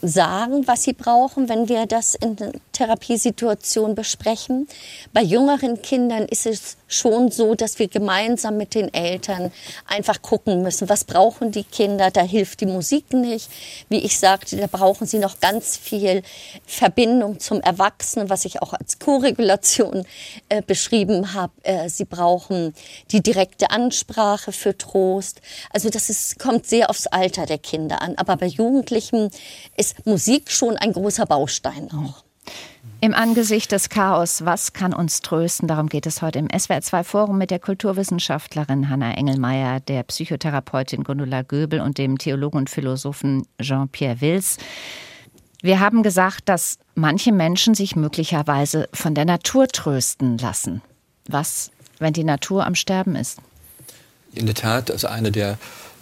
S5: sagen, was sie brauchen, wenn wir das in der Therapiesituation besprechen. Bei jüngeren Kindern ist es schon so, dass wir gemeinsam mit den Eltern einfach gucken müssen, was brauchen die Kinder. Da hilft die Musik nicht. Wie ich sagte, da brauchen sie noch ganz viel Verbindung zum Erwachsenen, was ich auch als Koregulation äh, beschrieben habe. Äh, sie brauchen die direkte Ansprache für Trost. Also das ist, kommt sehr aufs Alter der Kinder an. Aber bei Jugendlichen ist Musik schon ein großer Baustein auch.
S2: Im Angesicht des Chaos, was kann uns trösten? Darum geht es heute im SWR2 Forum mit der Kulturwissenschaftlerin Hanna Engelmeier, der Psychotherapeutin Gundula Göbel und dem Theologen und Philosophen Jean-Pierre Wills. Wir haben gesagt, dass manche Menschen sich möglicherweise von der Natur trösten lassen. Was, wenn die Natur am Sterben ist?
S4: In der Tat, also eine der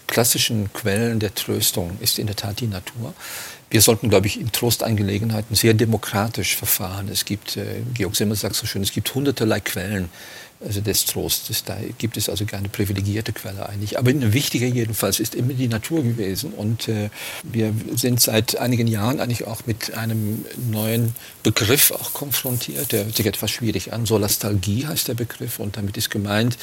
S4: klassischen Quellen der Tröstung ist in der Tat die Natur. Wir sollten, glaube ich, in Trostangelegenheiten sehr demokratisch verfahren. Es gibt, äh, Georg Simmel sagt so schön, es gibt hunderterlei Quellen also des Trostes. Da gibt es also keine privilegierte Quelle eigentlich. Aber eine wichtige jedenfalls ist immer die Natur gewesen. Und äh, wir sind seit einigen Jahren eigentlich auch mit einem neuen Begriff auch konfrontiert. Der hört sich etwas schwierig an. Solastalgie heißt der Begriff. Und damit ist gemeint,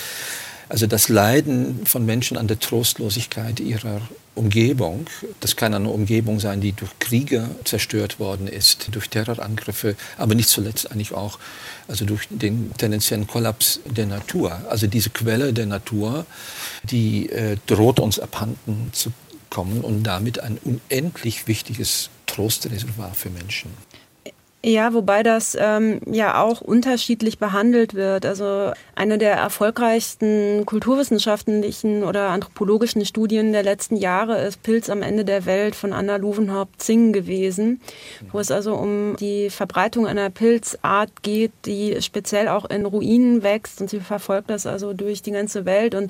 S4: also das Leiden von Menschen an der Trostlosigkeit ihrer Umgebung, das kann eine Umgebung sein, die durch Kriege zerstört worden ist, durch Terrorangriffe, aber nicht zuletzt eigentlich auch also durch den tendenziellen Kollaps der Natur. Also diese Quelle der Natur, die äh, droht uns abhanden zu kommen und damit ein unendlich wichtiges Trostreservoir für Menschen.
S3: Ja, wobei das ähm, ja auch unterschiedlich behandelt wird. Also eine der erfolgreichsten kulturwissenschaftlichen oder anthropologischen Studien der letzten Jahre ist Pilz am Ende der Welt von Anna Luvenhaupt-Zing gewesen, wo es also um die Verbreitung einer Pilzart geht, die speziell auch in Ruinen wächst und sie verfolgt das also durch die ganze Welt und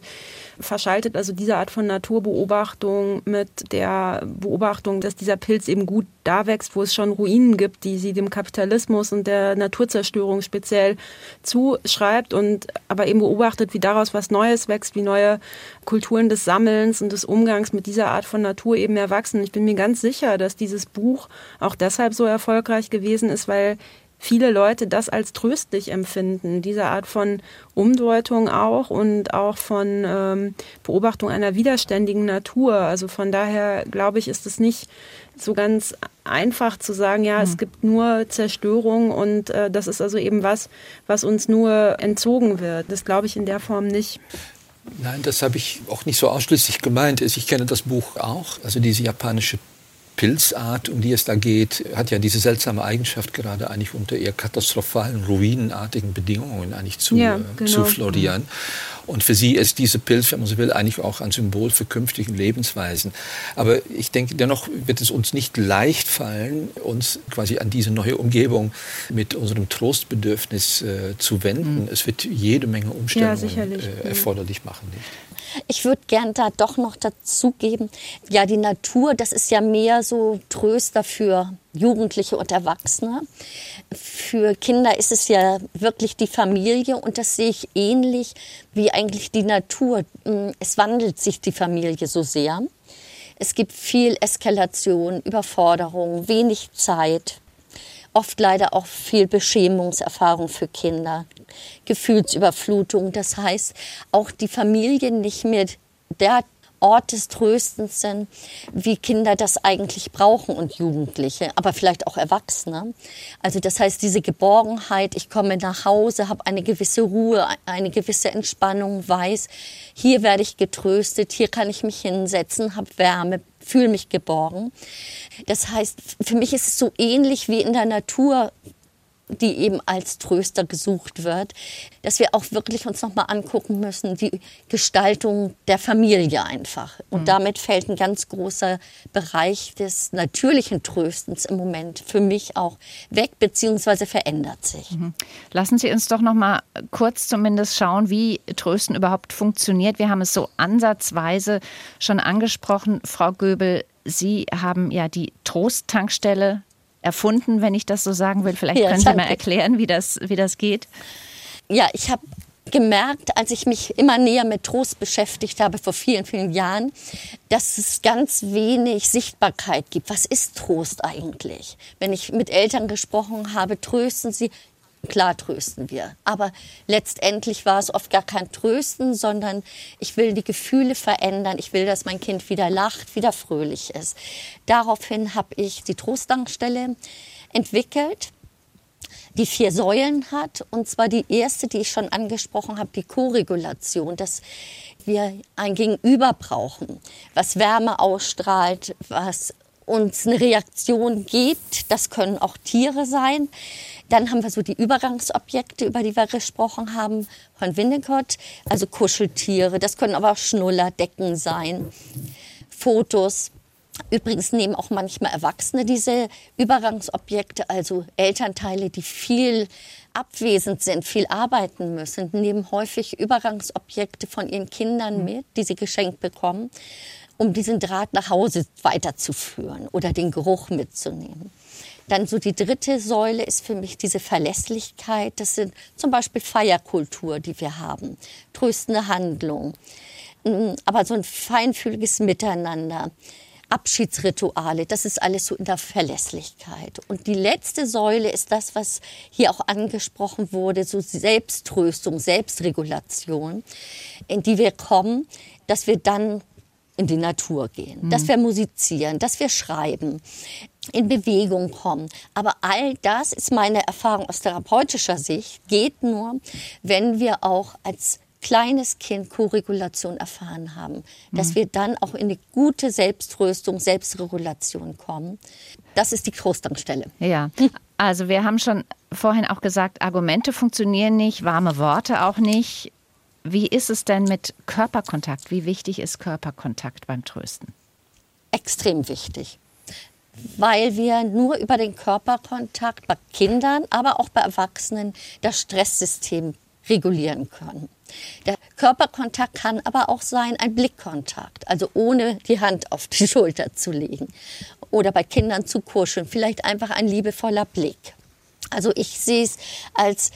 S3: verschaltet also diese Art von Naturbeobachtung mit der Beobachtung, dass dieser Pilz eben gut da wächst, wo es schon Ruinen gibt, die sie dem Kapitalismus und der Naturzerstörung speziell zuschreibt und aber eben beobachtet, wie daraus was Neues wächst, wie neue Kulturen des Sammelns und des Umgangs mit dieser Art von Natur eben erwachsen. Ich bin mir ganz sicher, dass dieses Buch auch deshalb so erfolgreich gewesen ist, weil viele Leute das als tröstlich empfinden, diese Art von Umdeutung auch und auch von ähm, Beobachtung einer widerständigen Natur. Also von daher glaube ich, ist es nicht so ganz einfach zu sagen, ja, mhm. es gibt nur Zerstörung und äh, das ist also eben was, was uns nur entzogen wird. Das glaube ich in der Form nicht.
S4: Nein, das habe ich auch nicht so ausschließlich gemeint. Ich kenne das Buch auch, also diese japanische Pilzart, um die es da geht, hat ja diese seltsame Eigenschaft, gerade eigentlich unter eher katastrophalen, ruinenartigen Bedingungen eigentlich zu, ja, äh, genau. zu florieren. Und für sie ist diese Pilz, wenn man so will, eigentlich auch ein Symbol für künftige Lebensweisen. Aber ich denke, dennoch wird es uns nicht leicht fallen, uns quasi an diese neue Umgebung mit unserem Trostbedürfnis äh, zu wenden. Mhm. Es wird jede Menge Umstellungen ja, äh, erforderlich machen. Nicht?
S5: Ich würde gern da doch noch dazugeben, ja, die Natur, das ist ja mehr so Tröster für Jugendliche und Erwachsene. Für Kinder ist es ja wirklich die Familie und das sehe ich ähnlich wie eigentlich die Natur. Es wandelt sich die Familie so sehr. Es gibt viel Eskalation, Überforderung, wenig Zeit oft leider auch viel Beschämungserfahrung für Kinder, Gefühlsüberflutung. Das heißt, auch die Familie nicht mehr der Ort des Tröstens sind, wie Kinder das eigentlich brauchen und Jugendliche, aber vielleicht auch Erwachsene. Also das heißt, diese Geborgenheit, ich komme nach Hause, habe eine gewisse Ruhe, eine gewisse Entspannung, weiß, hier werde ich getröstet, hier kann ich mich hinsetzen, habe Wärme, fühle mich geborgen. Das heißt, für mich ist es so ähnlich wie in der Natur die eben als Tröster gesucht wird, dass wir auch wirklich uns nochmal angucken müssen, die Gestaltung der Familie einfach. Und mhm. damit fällt ein ganz großer Bereich des natürlichen Tröstens im Moment für mich auch weg, beziehungsweise verändert sich. Mhm.
S2: Lassen Sie uns doch nochmal kurz zumindest schauen, wie Trösten überhaupt funktioniert. Wir haben es so ansatzweise schon angesprochen, Frau Göbel. Sie haben ja die Trosttankstelle erfunden, wenn ich das so sagen will. Vielleicht ja, können Sie mal erklären, wie das, wie das geht.
S5: Ja, ich habe gemerkt, als ich mich immer näher mit Trost beschäftigt habe vor vielen, vielen Jahren, dass es ganz wenig Sichtbarkeit gibt. Was ist Trost eigentlich? Wenn ich mit Eltern gesprochen habe, trösten sie, Klar trösten wir. Aber letztendlich war es oft gar kein Trösten, sondern ich will die Gefühle verändern. Ich will, dass mein Kind wieder lacht, wieder fröhlich ist. Daraufhin habe ich die Trostdankstelle entwickelt, die vier Säulen hat. Und zwar die erste, die ich schon angesprochen habe, die Koregulation, dass wir ein Gegenüber brauchen, was Wärme ausstrahlt, was uns eine Reaktion gibt. Das können auch Tiere sein. Dann haben wir so die Übergangsobjekte, über die wir gesprochen haben, von Winnicott, also Kuscheltiere. Das können aber auch Schnuller, Decken sein, Fotos. Übrigens nehmen auch manchmal Erwachsene diese Übergangsobjekte, also Elternteile, die viel abwesend sind, viel arbeiten müssen, nehmen häufig Übergangsobjekte von ihren Kindern mit, die sie geschenkt bekommen, um diesen Draht nach Hause weiterzuführen oder den Geruch mitzunehmen. Dann so die dritte Säule ist für mich diese Verlässlichkeit. Das sind zum Beispiel Feierkultur, die wir haben, tröstende Handlung, mm, aber so ein feinfühliges Miteinander. Abschiedsrituale, das ist alles so in der Verlässlichkeit. Und die letzte Säule ist das, was hier auch angesprochen wurde, so Selbsttröstung, Selbstregulation, in die wir kommen, dass wir dann in die Natur gehen, mhm. dass wir musizieren, dass wir schreiben, in Bewegung kommen. Aber all das ist meine Erfahrung aus therapeutischer Sicht, geht nur, wenn wir auch als kleines Kind Koregulation erfahren haben, dass mhm. wir dann auch in eine gute Selbströstung, Selbstregulation kommen. Das ist die Großtankstelle.
S2: Ja, also wir haben schon vorhin auch gesagt, Argumente funktionieren nicht, warme Worte auch nicht. Wie ist es denn mit Körperkontakt? Wie wichtig ist Körperkontakt beim Trösten?
S5: Extrem wichtig weil wir nur über den Körperkontakt bei Kindern, aber auch bei Erwachsenen das Stresssystem regulieren können. Der Körperkontakt kann aber auch sein ein Blickkontakt, also ohne die Hand auf die Schulter zu legen oder bei Kindern zu kuscheln, vielleicht einfach ein liebevoller Blick. Also ich sehe es als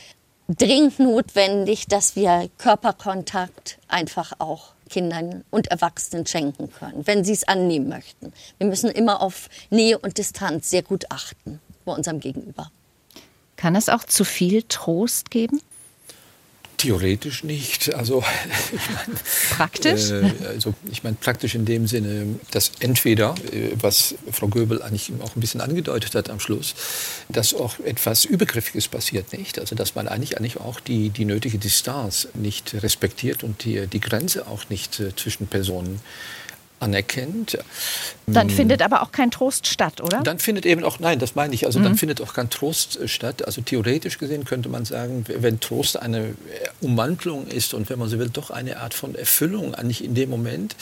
S5: dringend notwendig, dass wir Körperkontakt einfach auch Kindern und Erwachsenen schenken können, wenn sie es annehmen möchten. Wir müssen immer auf Nähe und Distanz sehr gut achten bei unserem Gegenüber.
S2: Kann es auch zu viel Trost geben?
S4: Theoretisch nicht. Also
S2: ich mein, praktisch.
S4: Äh, also ich meine praktisch in dem Sinne, dass entweder, äh, was Frau Göbel eigentlich auch ein bisschen angedeutet hat am Schluss, dass auch etwas Übergriffiges passiert, nicht? Also dass man eigentlich eigentlich auch die die nötige Distanz nicht respektiert und die die Grenze auch nicht äh, zwischen Personen anerkennt.
S2: Dann hm. findet aber auch kein Trost statt, oder?
S4: Dann findet eben auch, nein, das meine ich, also mhm. dann findet auch kein Trost statt. Also theoretisch gesehen könnte man sagen, wenn Trost eine äh, Umwandlung ist und wenn man so will, doch eine Art von Erfüllung eigentlich in dem Moment,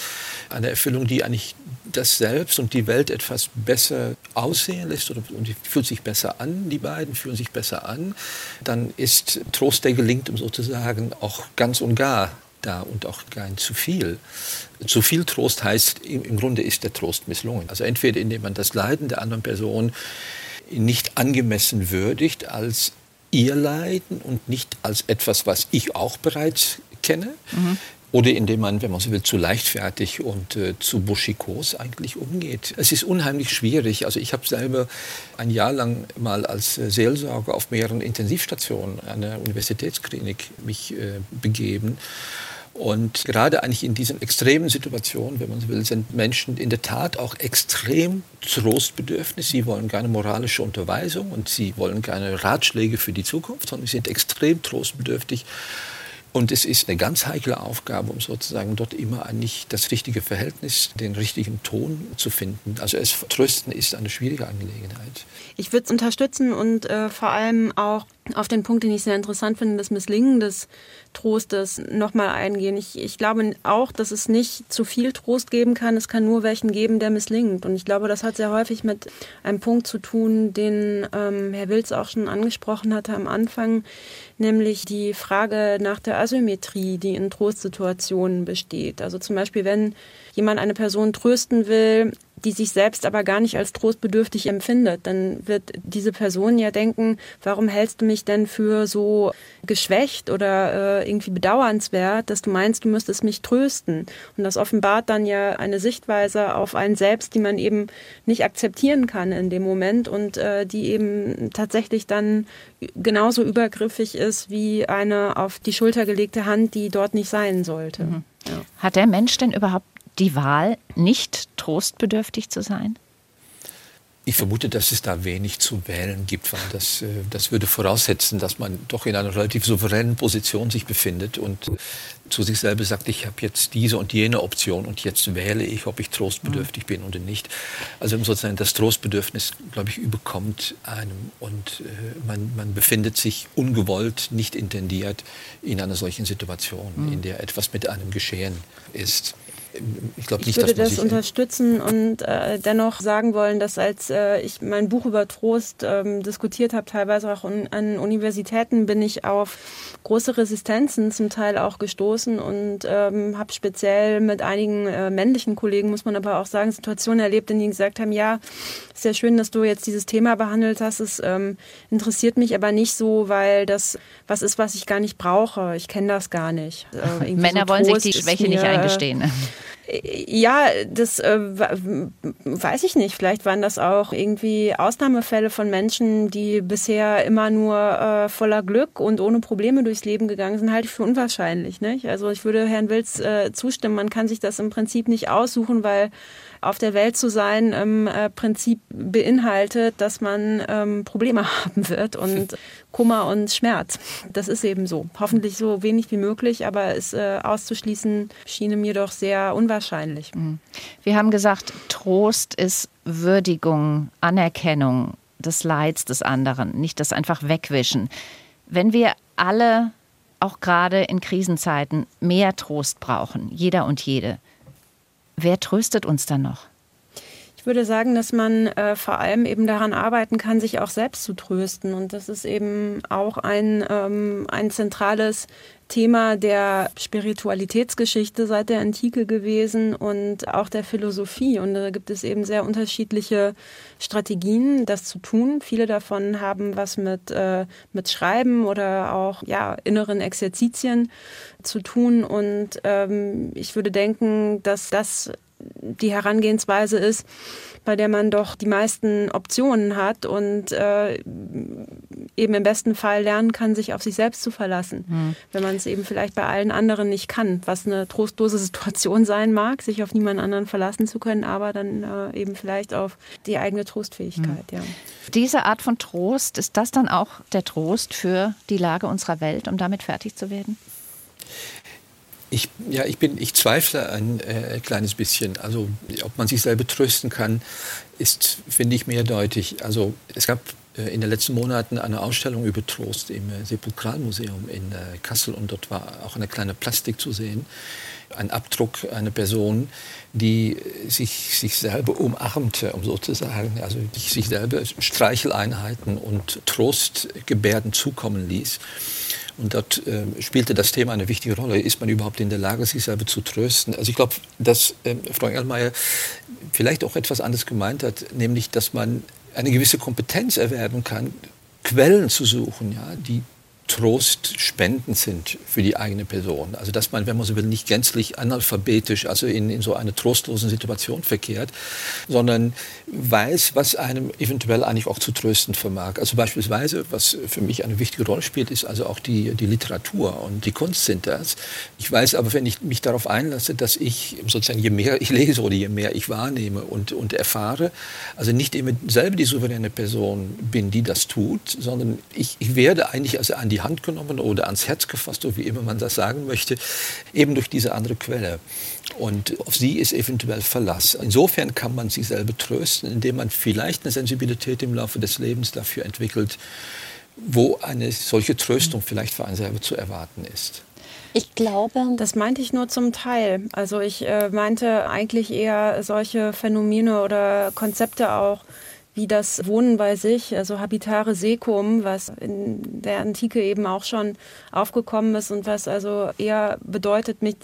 S4: eine Erfüllung, die eigentlich das Selbst und die Welt etwas besser aussehen lässt und die fühlt sich besser an, die beiden fühlen sich besser an, dann ist Trost, der gelingt, um sozusagen auch ganz und gar da und auch kein zu viel. Zu viel Trost heißt, im Grunde ist der Trost misslungen. Also entweder indem man das Leiden der anderen Person nicht angemessen würdigt als ihr Leiden und nicht als etwas, was ich auch bereits kenne. Mhm. Oder indem man, wenn man so will, zu leichtfertig und äh, zu buschikos eigentlich umgeht. Es ist unheimlich schwierig. Also ich habe selber ein Jahr lang mal als äh, Seelsorger auf mehreren Intensivstationen einer Universitätsklinik mich äh, begeben. Und gerade eigentlich in diesen extremen Situationen, wenn man so will, sind Menschen in der Tat auch extrem trostbedürftig. Sie wollen keine moralische Unterweisung und sie wollen keine Ratschläge für die Zukunft, sondern sie sind extrem trostbedürftig. Und es ist eine ganz heikle Aufgabe, um sozusagen dort immer eigentlich das richtige Verhältnis, den richtigen Ton zu finden. Also es trösten ist eine schwierige Angelegenheit.
S3: Ich würde es unterstützen und äh, vor allem auch auf den Punkt, den ich sehr interessant finde, das Misslingen des Trostes nochmal eingehen. Ich, ich glaube auch, dass es nicht zu viel Trost geben kann. Es kann nur welchen geben, der misslingt. Und ich glaube, das hat sehr häufig mit einem Punkt zu tun, den ähm, Herr Wilz auch schon angesprochen hatte am Anfang, nämlich die Frage nach der Asymmetrie, die in Trostsituationen besteht. Also zum Beispiel, wenn jemand eine Person trösten will, die sich selbst aber gar nicht als trostbedürftig empfindet, dann wird diese Person ja denken, warum hältst du mich denn für so geschwächt oder äh, irgendwie bedauernswert, dass du meinst, du müsstest mich trösten. Und das offenbart dann ja eine Sichtweise auf einen selbst, die man eben nicht akzeptieren kann in dem Moment und äh, die eben tatsächlich dann genauso übergriffig ist wie eine auf die Schulter gelegte Hand, die dort nicht sein sollte. Mhm.
S2: Ja. Hat der Mensch denn überhaupt die Wahl, nicht trostbedürftig zu sein?
S4: Ich vermute, dass es da wenig zu wählen gibt, weil das, äh, das würde voraussetzen, dass man doch in einer relativ souveränen Position sich befindet und zu sich selber sagt, ich habe jetzt diese und jene Option und jetzt wähle ich, ob ich trostbedürftig bin oder nicht. Also sozusagen das Trostbedürfnis, glaube ich, überkommt einem und äh, man, man befindet sich ungewollt, nicht intendiert in einer solchen Situation, mhm. in der etwas mit einem geschehen ist
S3: ich glaube nicht, ich würde dass das unterstützen und äh, dennoch sagen wollen, dass als äh, ich mein Buch über Trost ähm, diskutiert habe, teilweise auch un an Universitäten, bin ich auf große Resistenzen zum Teil auch gestoßen und ähm, habe speziell mit einigen äh, männlichen Kollegen, muss man aber auch sagen, Situationen erlebt, in denen die gesagt haben, ja, ja schön, dass du jetzt dieses Thema behandelt hast. Es ähm, interessiert mich aber nicht so, weil das was ist, was ich gar nicht brauche. Ich kenne das gar nicht.
S2: Äh, Männer so wollen sich die Schwäche mir, nicht eingestehen.
S3: Ja, das äh, weiß ich nicht. Vielleicht waren das auch irgendwie Ausnahmefälle von Menschen, die bisher immer nur äh, voller Glück und ohne Probleme durchs Leben gegangen sind, halte ich für unwahrscheinlich. Nicht? Also ich würde Herrn Wilz äh, zustimmen. Man kann sich das im Prinzip nicht aussuchen, weil auf der Welt zu sein im äh, Prinzip beinhaltet, dass man ähm, Probleme haben wird und Kummer und Schmerz. Das ist eben so. Hoffentlich so wenig wie möglich, aber es äh, auszuschließen schien mir doch sehr unwahrscheinlich. Mhm.
S2: Wir haben gesagt, Trost ist Würdigung, Anerkennung des Leids des anderen, nicht das einfach wegwischen. Wenn wir alle auch gerade in Krisenzeiten mehr Trost brauchen, jeder und jede, Wer tröstet uns dann noch?
S3: Ich würde sagen, dass man äh, vor allem eben daran arbeiten kann, sich auch selbst zu trösten. Und das ist eben auch ein, ähm, ein zentrales Thema der Spiritualitätsgeschichte seit der Antike gewesen und auch der Philosophie. Und da gibt es eben sehr unterschiedliche Strategien, das zu tun. Viele davon haben was mit, äh, mit Schreiben oder auch ja, inneren Exerzitien zu tun. Und ähm, ich würde denken, dass das die Herangehensweise ist, bei der man doch die meisten Optionen hat und äh, eben im besten Fall lernen kann, sich auf sich selbst zu verlassen. Mhm. Wenn man es eben vielleicht bei allen anderen nicht kann, was eine trostlose Situation sein mag, sich auf niemand anderen verlassen zu können, aber dann äh, eben vielleicht auf die eigene Trostfähigkeit. Mhm. Ja.
S2: Diese Art von Trost, ist das dann auch der Trost für die Lage unserer Welt, um damit fertig zu werden?
S4: Ich, ja, ich, bin, ich zweifle ein äh, kleines bisschen. Also, ob man sich selber trösten kann, ist, finde ich, mehrdeutig. Also, es gab äh, in den letzten Monaten eine Ausstellung über Trost im äh, Sepulkralmuseum in äh, Kassel und dort war auch eine kleine Plastik zu sehen. Ein Abdruck einer Person, die sich, sich selber umarmte, um sozusagen, also sich selber Streicheleinheiten und Trostgebärden zukommen ließ. Und dort äh, spielte das Thema eine wichtige Rolle. Ist man überhaupt in der Lage, sich selber zu trösten? Also ich glaube, dass äh, Frau Engelmeier vielleicht auch etwas anderes gemeint hat, nämlich, dass man eine gewisse Kompetenz erwerben kann, Quellen zu suchen, ja, die trostspendend sind für die eigene Person. Also dass man, wenn man so will, nicht gänzlich analphabetisch, also in, in so einer trostlosen Situation verkehrt, sondern weiß, was einem eventuell eigentlich auch zu trösten vermag. Also beispielsweise, was für mich eine wichtige Rolle spielt, ist also auch die, die Literatur und die Kunst sind das. Ich weiß aber, wenn ich mich darauf einlasse, dass ich sozusagen, je mehr ich lese oder je mehr ich wahrnehme und, und erfahre, also nicht immer selber die souveräne Person bin, die das tut, sondern ich, ich werde eigentlich also an die die Hand genommen oder ans Herz gefasst, oder wie immer man das sagen möchte, eben durch diese andere Quelle. Und auf sie ist eventuell Verlass. Insofern kann man sich selber trösten, indem man vielleicht eine Sensibilität im Laufe des Lebens dafür entwickelt, wo eine solche Tröstung vielleicht für einen selber zu erwarten ist.
S3: Ich glaube. Das meinte ich nur zum Teil. Also ich äh, meinte eigentlich eher solche Phänomene oder Konzepte auch, wie das Wohnen bei sich, also Habitare Secum, was in der Antike eben auch schon aufgekommen ist und was also eher bedeutet, mit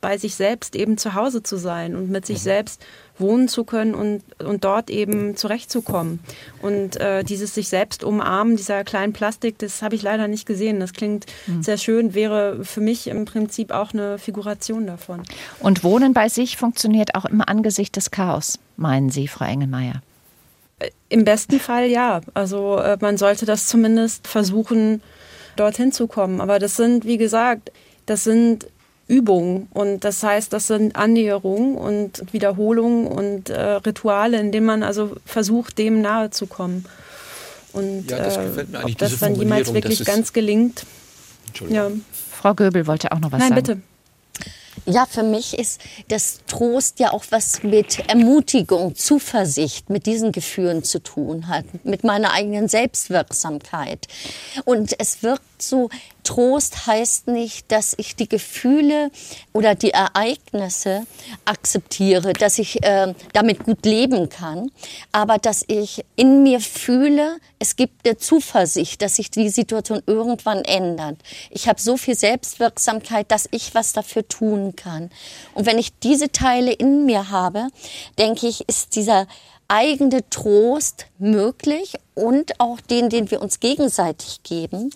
S3: bei sich selbst eben zu Hause zu sein und mit sich mhm. selbst wohnen zu können und, und dort eben zurechtzukommen. Und äh, dieses sich selbst umarmen, dieser kleinen Plastik, das habe ich leider nicht gesehen. Das klingt mhm. sehr schön, wäre für mich im Prinzip auch eine Figuration davon.
S2: Und Wohnen bei sich funktioniert auch im Angesicht des Chaos, meinen Sie, Frau Engelmeier?
S3: Im besten Fall ja. Also äh, man sollte das zumindest versuchen, dorthin zu kommen. Aber das sind, wie gesagt, das sind Übungen und das heißt, das sind Annäherungen und Wiederholungen und äh, Rituale, in denen man also versucht, dem nahe zu kommen. Und ja, das äh, ob das dann jemals wirklich ganz gelingt.
S2: Ja. Frau Göbel wollte auch noch was
S3: Nein,
S2: sagen.
S3: Nein, bitte.
S5: Ja, für mich ist das Trost ja auch was mit Ermutigung, Zuversicht, mit diesen Gefühlen zu tun hat, mit meiner eigenen Selbstwirksamkeit. Und es wirkt so, Trost heißt nicht, dass ich die Gefühle oder die Ereignisse akzeptiere, dass ich äh, damit gut leben kann, aber dass ich in mir fühle, es gibt eine Zuversicht, dass sich die Situation irgendwann ändert. Ich habe so viel Selbstwirksamkeit, dass ich was dafür tun kann. Und wenn ich diese Teile in mir habe, denke ich, ist dieser eigene Trost möglich und auch den, den wir uns gegenseitig geben.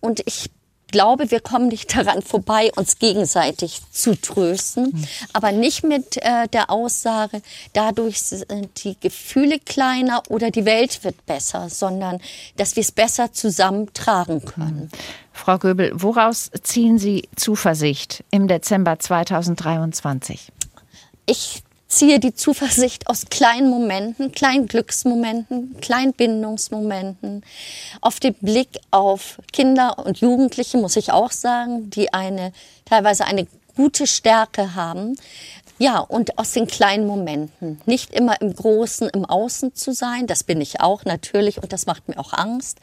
S5: Und ich glaube, wir kommen nicht daran vorbei, uns gegenseitig zu trösten, aber nicht mit äh, der Aussage, dadurch sind die Gefühle kleiner oder die Welt wird besser, sondern dass wir es besser zusammentragen können. Mhm.
S2: Frau Göbel, woraus ziehen Sie Zuversicht im Dezember 2023?
S5: Ich ziehe die Zuversicht aus kleinen Momenten, kleinen Glücksmomenten, kleinen Bindungsmomenten, auf den Blick auf Kinder und Jugendliche, muss ich auch sagen, die eine, teilweise eine gute Stärke haben. Ja, und aus den kleinen Momenten. Nicht immer im Großen, im Außen zu sein. Das bin ich auch natürlich und das macht mir auch Angst.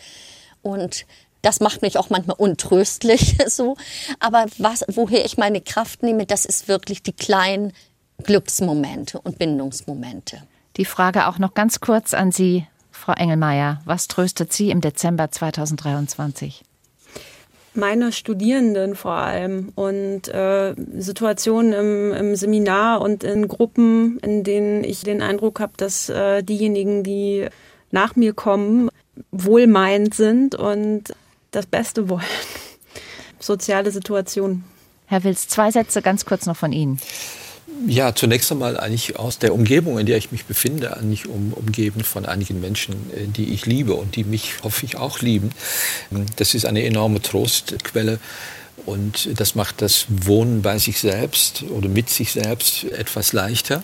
S5: Und das macht mich auch manchmal untröstlich so. Aber was, woher ich meine Kraft nehme, das ist wirklich die kleinen Glücksmomente und Bindungsmomente.
S2: Die Frage auch noch ganz kurz an Sie, Frau Engelmeier. Was tröstet Sie im Dezember 2023?
S3: meine Studierenden vor allem und äh, Situationen im, im, Seminar und in Gruppen, in denen ich den Eindruck habe, dass äh, diejenigen, die nach mir kommen, wohlmeinend sind und das Beste wollen. Soziale Situationen.
S2: Herr Wils, zwei Sätze ganz kurz noch von Ihnen
S4: Ja, zunächst einmal eigentlich aus der Umgebung, in der ich mich befinde, eigentlich um, umgeben von einigen Menschen, äh, die ich liebe und die mich, hoffe ich, auch lieben. Das ist eine enorme Trostquelle. Und das macht das Wohnen bei sich selbst oder mit sich selbst etwas leichter.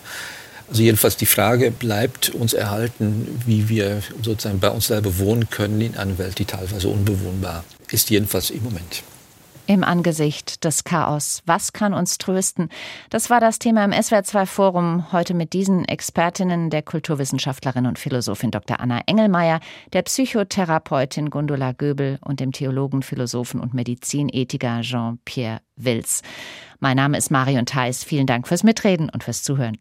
S4: Also jedenfalls die Frage bleibt uns erhalten, wie wir sozusagen bei uns selber wohnen können in einer Welt, die teilweise unbewohnbar ist, jedenfalls im Moment.
S2: Im Angesicht des Chaos. Was kann uns trösten? Das war das Thema im SWR2 Forum heute mit diesen Expertinnen der Kulturwissenschaftlerin und Philosophin Dr. Anna Engelmeier, der Psychotherapeutin Gundula Göbel und dem Theologen, Philosophen und Medizinethiker Jean-Pierre Wils. Mein Name ist Marion Theis. Vielen Dank fürs Mitreden und fürs Zuhören.